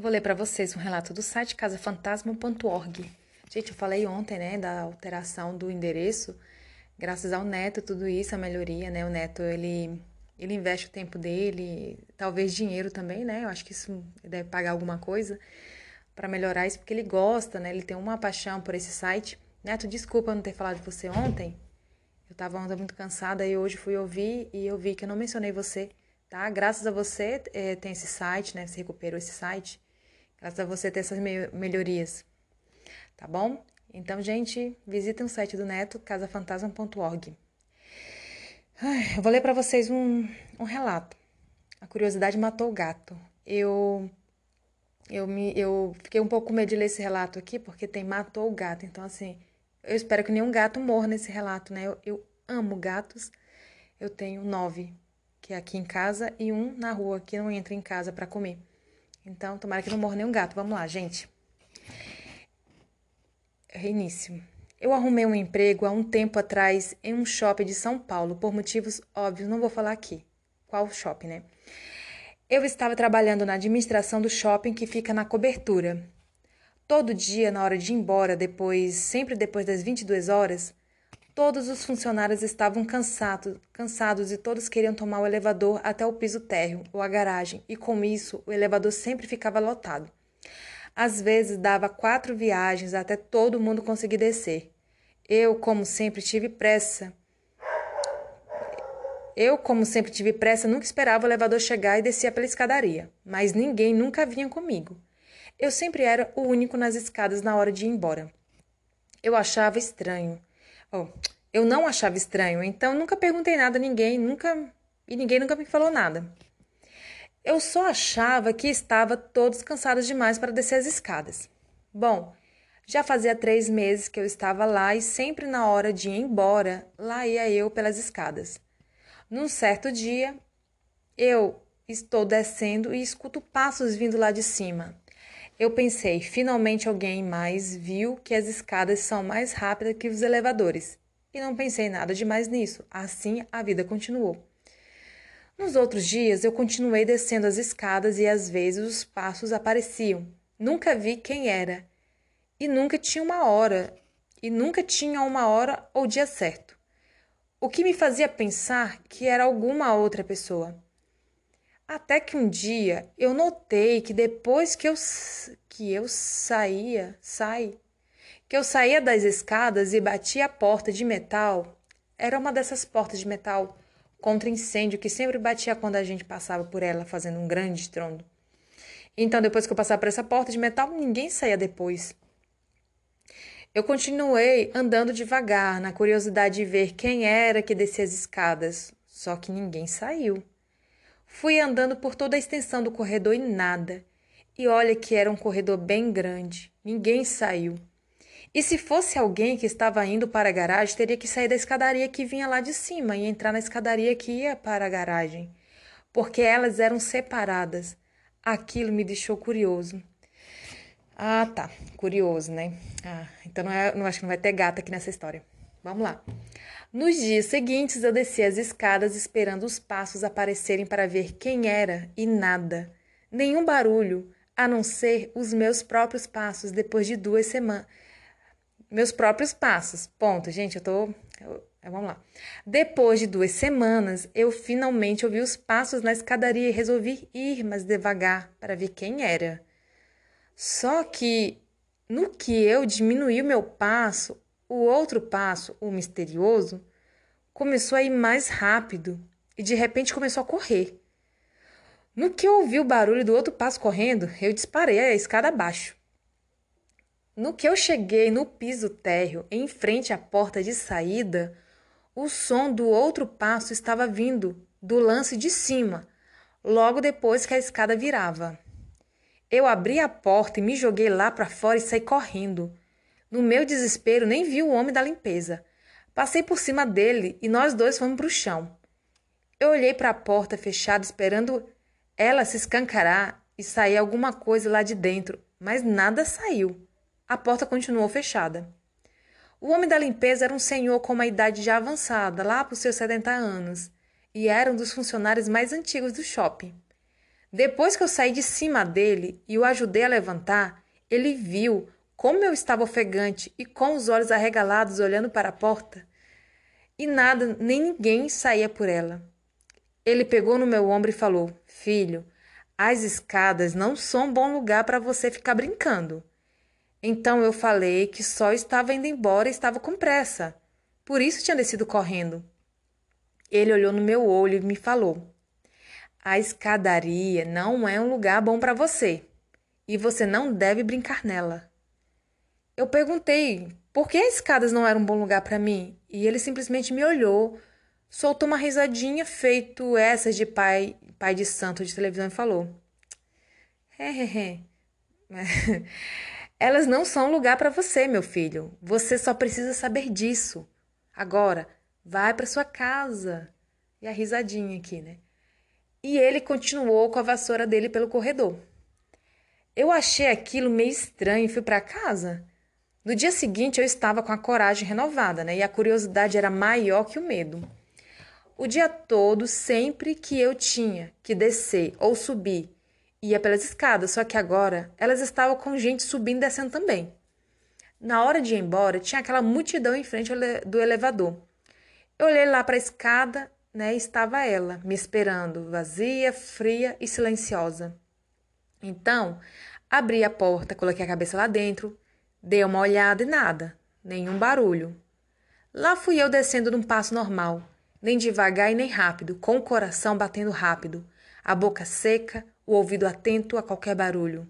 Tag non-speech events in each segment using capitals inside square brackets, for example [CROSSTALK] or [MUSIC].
Eu vou ler para vocês um relato do site casafantasma.org. Gente, eu falei ontem, né, da alteração do endereço, graças ao Neto, tudo isso, a melhoria, né? O Neto, ele ele investe o tempo dele, talvez dinheiro também, né? Eu acho que isso deve pagar alguma coisa para melhorar isso, porque ele gosta, né? Ele tem uma paixão por esse site. Neto, desculpa não ter falado de você ontem. Eu tava ontem muito cansada e hoje fui ouvir e eu vi que eu não mencionei você, tá? Graças a você é, tem esse site, né? Você recuperou esse site. Graças a você ter essas me melhorias. Tá bom? Então, gente, visitem o site do Neto, casafantasma.org. Eu vou ler para vocês um, um relato. A curiosidade matou o gato. Eu eu me eu fiquei um pouco com medo de ler esse relato aqui porque tem matou o gato. Então assim, eu espero que nenhum gato morra nesse relato, né? Eu, eu amo gatos. Eu tenho nove que é aqui em casa e um na rua que não entra em casa para comer. Então, tomara que não morra nenhum gato. Vamos lá, gente. Reinício. Eu arrumei um emprego há um tempo atrás em um shopping de São Paulo, por motivos óbvios, não vou falar aqui. Qual shopping, né? Eu estava trabalhando na administração do shopping que fica na cobertura. Todo dia, na hora de ir embora, depois, sempre depois das 22 horas, todos os funcionários estavam cansados, e todos queriam tomar o elevador até o piso térreo ou a garagem, e com isso o elevador sempre ficava lotado. Às vezes dava quatro viagens até todo mundo conseguir descer. Eu, como sempre, tive pressa. Eu, como sempre tive pressa, nunca esperava o elevador chegar e descia pela escadaria, mas ninguém nunca vinha comigo. Eu sempre era o único nas escadas na hora de ir embora. Eu achava estranho. Oh, eu não achava estranho, então nunca perguntei nada a ninguém, nunca e ninguém nunca me falou nada. Eu só achava que estava todos cansados demais para descer as escadas. Bom, já fazia três meses que eu estava lá e sempre na hora de ir embora, lá ia eu pelas escadas. Num certo dia, eu estou descendo e escuto passos vindo lá de cima. Eu pensei, finalmente alguém mais viu que as escadas são mais rápidas que os elevadores. E não pensei nada demais nisso. Assim a vida continuou. Nos outros dias, eu continuei descendo as escadas e às vezes os passos apareciam. Nunca vi quem era. E nunca tinha uma hora. E nunca tinha uma hora ou dia certo. O que me fazia pensar que era alguma outra pessoa. Até que um dia eu notei que depois que eu, que eu saía, sai, que eu saía das escadas e batia a porta de metal, era uma dessas portas de metal contra incêndio que sempre batia quando a gente passava por ela, fazendo um grande estrondo. Então, depois que eu passava por essa porta de metal, ninguém saía depois. Eu continuei andando devagar, na curiosidade de ver quem era que descia as escadas, só que ninguém saiu. Fui andando por toda a extensão do corredor e nada. E olha que era um corredor bem grande. Ninguém saiu. E se fosse alguém que estava indo para a garagem, teria que sair da escadaria que vinha lá de cima e entrar na escadaria que ia para a garagem, porque elas eram separadas. Aquilo me deixou curioso. Ah, tá. Curioso, né? Ah, então não, é, não acho que não vai ter gato aqui nessa história. Vamos lá. Nos dias seguintes, eu desci as escadas esperando os passos aparecerem para ver quem era e nada. Nenhum barulho, a não ser os meus próprios passos depois de duas semanas meus próprios passos. Ponto, gente, eu tô. Eu, vamos lá. Depois de duas semanas, eu finalmente ouvi os passos na escadaria e resolvi ir mais devagar para ver quem era. Só que no que eu diminuí o meu passo, o outro passo, o misterioso, começou a ir mais rápido e de repente começou a correr. No que eu ouvi o barulho do outro passo correndo, eu disparei a escada abaixo. No que eu cheguei no piso térreo, em frente à porta de saída, o som do outro passo estava vindo do lance de cima, logo depois que a escada virava. Eu abri a porta e me joguei lá para fora e saí correndo. No meu desespero, nem vi o homem da limpeza. Passei por cima dele e nós dois fomos para o chão. Eu olhei para a porta fechada, esperando ela se escancarar e sair alguma coisa lá de dentro, mas nada saiu. A porta continuou fechada. O homem da limpeza era um senhor com uma idade já avançada, lá para os seus 70 anos, e era um dos funcionários mais antigos do shopping. Depois que eu saí de cima dele e o ajudei a levantar, ele viu como eu estava ofegante e com os olhos arregalados olhando para a porta. E nada, nem ninguém saía por ela. Ele pegou no meu ombro e falou: Filho, as escadas não são um bom lugar para você ficar brincando. Então eu falei que só estava indo embora e estava com pressa. Por isso tinha descido correndo. Ele olhou no meu olho e me falou: A escadaria não é um lugar bom para você e você não deve brincar nela. Eu perguntei por que as escadas não eram um bom lugar para mim e ele simplesmente me olhou, soltou uma risadinha feito essas de pai, pai de santo de televisão e falou: Hehehe. [LAUGHS] Elas não são lugar para você, meu filho. Você só precisa saber disso. Agora, vai para sua casa. E a risadinha aqui, né? E ele continuou com a vassoura dele pelo corredor. Eu achei aquilo meio estranho e fui para casa. No dia seguinte eu estava com a coragem renovada, né? E a curiosidade era maior que o medo. O dia todo, sempre que eu tinha que descer ou subir, ia pelas escadas, só que agora elas estavam com gente subindo e descendo também. Na hora de ir embora, tinha aquela multidão em frente do elevador. Eu olhei lá para a escada, né, e estava ela, me esperando, vazia, fria e silenciosa. Então, abri a porta, coloquei a cabeça lá dentro, dei uma olhada e nada, nenhum barulho. Lá fui eu descendo num passo normal, nem devagar e nem rápido, com o coração batendo rápido, a boca seca, o ouvido atento a qualquer barulho.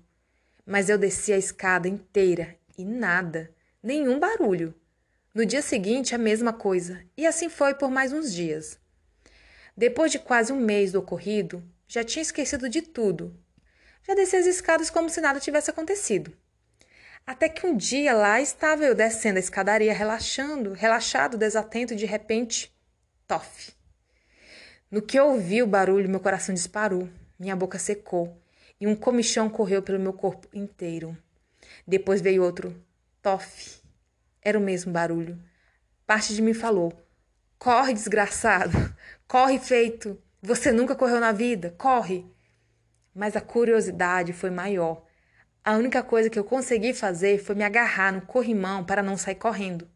Mas eu desci a escada inteira e nada, nenhum barulho. No dia seguinte, a mesma coisa, e assim foi por mais uns dias. Depois de quase um mês do ocorrido, já tinha esquecido de tudo. Já desci as escadas como se nada tivesse acontecido. Até que um dia lá estava eu descendo a escadaria, relaxando, relaxado, desatento, e de repente, tof. No que eu ouvi o barulho, meu coração disparou, minha boca secou e um comichão correu pelo meu corpo inteiro. Depois veio outro tof. Era o mesmo barulho. Parte de mim falou: Corre, desgraçado! [LAUGHS] Corre, feito! Você nunca correu na vida! Corre! Mas a curiosidade foi maior. A única coisa que eu consegui fazer foi me agarrar no corrimão para não sair correndo.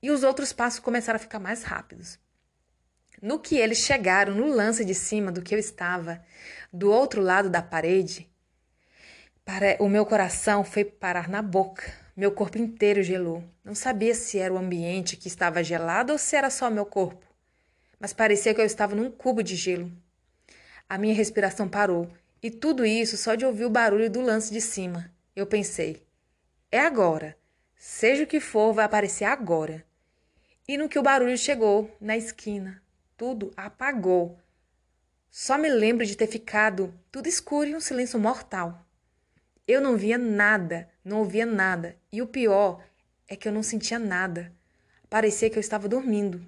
E os outros passos começaram a ficar mais rápidos. No que eles chegaram no lance de cima do que eu estava, do outro lado da parede, o meu coração foi parar na boca. Meu corpo inteiro gelou. Não sabia se era o ambiente que estava gelado ou se era só meu corpo. Mas parecia que eu estava num cubo de gelo. A minha respiração parou, e tudo isso só de ouvir o barulho do lance de cima. Eu pensei: é agora. Seja o que for, vai aparecer agora. E no que o barulho chegou, na esquina, tudo apagou. Só me lembro de ter ficado tudo escuro e um silêncio mortal. Eu não via nada, não ouvia nada, e o pior é que eu não sentia nada. Parecia que eu estava dormindo.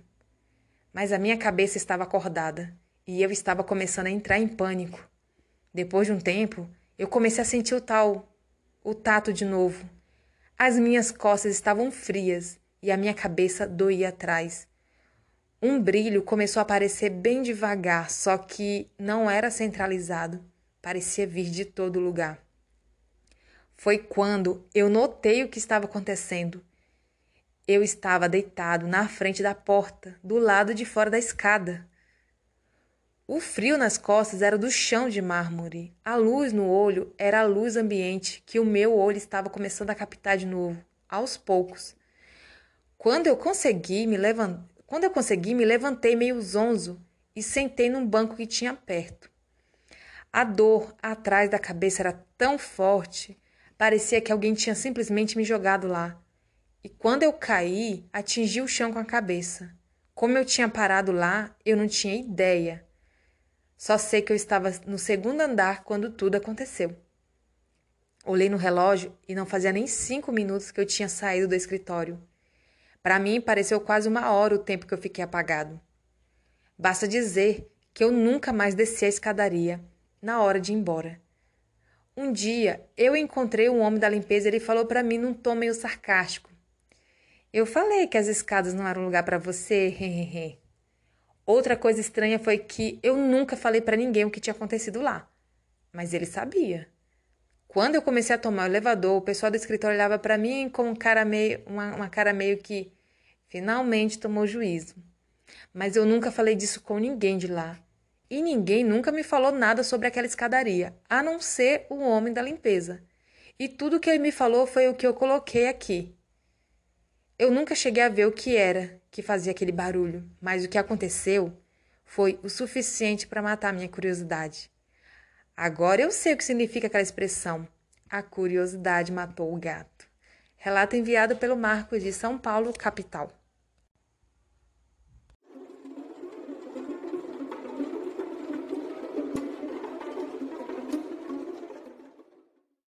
Mas a minha cabeça estava acordada e eu estava começando a entrar em pânico. Depois de um tempo, eu comecei a sentir o tal, o tato de novo. As minhas costas estavam frias e a minha cabeça doía atrás. Um brilho começou a aparecer bem devagar, só que não era centralizado, parecia vir de todo lugar. Foi quando eu notei o que estava acontecendo. Eu estava deitado na frente da porta, do lado de fora da escada. O frio nas costas era do chão de mármore. A luz no olho era a luz ambiente que o meu olho estava começando a captar de novo, aos poucos. Quando eu consegui me levantar, quando eu consegui, me levantei meio zonzo e sentei num banco que tinha perto. A dor atrás da cabeça era tão forte Parecia que alguém tinha simplesmente me jogado lá. E quando eu caí, atingi o chão com a cabeça. Como eu tinha parado lá, eu não tinha ideia. Só sei que eu estava no segundo andar quando tudo aconteceu. Olhei no relógio e não fazia nem cinco minutos que eu tinha saído do escritório. Para mim, pareceu quase uma hora o tempo que eu fiquei apagado. Basta dizer que eu nunca mais desci a escadaria na hora de ir embora. Um dia eu encontrei um homem da limpeza e ele falou para mim num tom meio sarcástico: Eu falei que as escadas não eram lugar para você, [LAUGHS] Outra coisa estranha foi que eu nunca falei para ninguém o que tinha acontecido lá. mas ele sabia. Quando eu comecei a tomar o elevador, o pessoal do escritório olhava para mim com um cara meio, uma, uma cara meio que finalmente tomou juízo. Mas eu nunca falei disso com ninguém de lá. E ninguém nunca me falou nada sobre aquela escadaria, a não ser o homem da limpeza. E tudo que ele me falou foi o que eu coloquei aqui. Eu nunca cheguei a ver o que era que fazia aquele barulho, mas o que aconteceu foi o suficiente para matar minha curiosidade. Agora eu sei o que significa aquela expressão. A curiosidade matou o gato. Relato enviado pelo Marcos de São Paulo, capital.